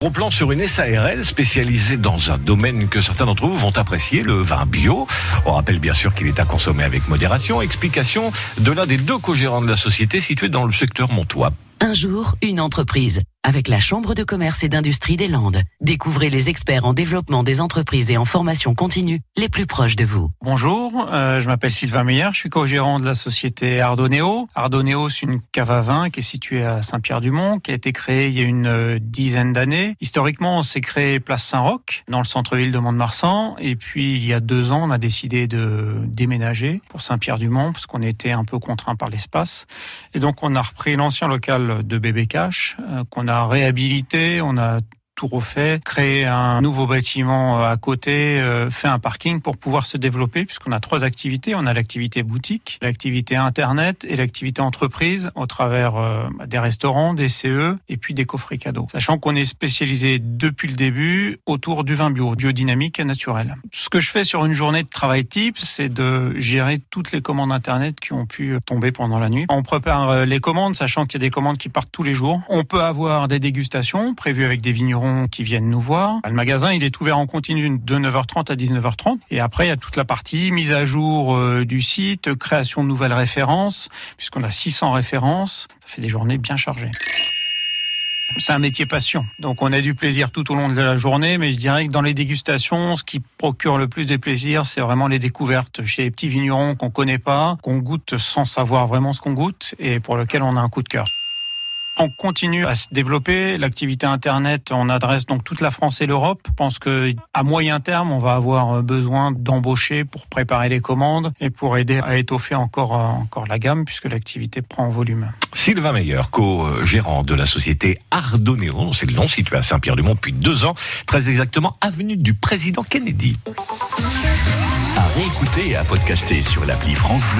Gros plan sur une SARL spécialisée dans un domaine que certains d'entre vous vont apprécier, le vin bio. On rappelle bien sûr qu'il est à consommer avec modération. Explication de l'un des deux co-gérants de la société située dans le secteur montois. Un jour, une entreprise avec la Chambre de commerce et d'industrie des Landes. Découvrez les experts en développement des entreprises et en formation continue les plus proches de vous. Bonjour, euh, je m'appelle Sylvain Meyer, je suis co-gérant de la société Ardoneo. Ardoneo, c'est une cave à vin qui est située à Saint-Pierre-du-Mont, qui a été créée il y a une euh, dizaine d'années. Historiquement, on s'est créé place Saint-Roch, dans le centre-ville de Mont-de-Marsan. Et puis, il y a deux ans, on a décidé de déménager pour Saint-Pierre-du-Mont, parce qu'on était un peu contraint par l'espace. Et donc, on a repris l'ancien local de Bébé Cash, euh, qu'on a réhabilité, on a tout refait, créé un nouveau bâtiment euh, à côté, euh, fait un parking pour pouvoir se développer, puisqu'on a trois activités. On a l'activité boutique, l'activité internet et l'activité entreprise au travers euh, des restaurants, des CE et puis des coffrets cadeaux. Sachant qu'on est spécialisé depuis le début autour du vin bio, biodynamique et naturel. Ce que je fais sur une journée de travail type, c'est de gérer toutes les commandes internet qui ont pu tomber pendant la nuit. On prépare les commandes, sachant qu'il y a des commandes qui partent tous les jours. On peut avoir des dégustations prévues avec des vignerons qui viennent nous voir. Le magasin, il est ouvert en continu de 9h30 à 19h30. Et après, il y a toute la partie mise à jour euh, du site, création de nouvelles références, puisqu'on a 600 références. Ça fait des journées bien chargées. C'est un métier passion. Donc on a du plaisir tout au long de la journée, mais je dirais que dans les dégustations, ce qui procure le plus de plaisir, c'est vraiment les découvertes chez les petits vignerons qu'on connaît pas, qu'on goûte sans savoir vraiment ce qu'on goûte et pour lequel on a un coup de cœur. On continue à se développer. L'activité Internet, on adresse donc toute la France et l'Europe. Je pense que à moyen terme, on va avoir besoin d'embaucher pour préparer les commandes et pour aider à étoffer encore, encore la gamme puisque l'activité prend en volume. Sylvain Meyer, co-gérant de la société Ardoneo, c'est le nom situé à Saint-Pierre-du-Mont depuis deux ans, très exactement avenue du Président Kennedy. À réécouter et à podcaster sur l'appli France Bleu.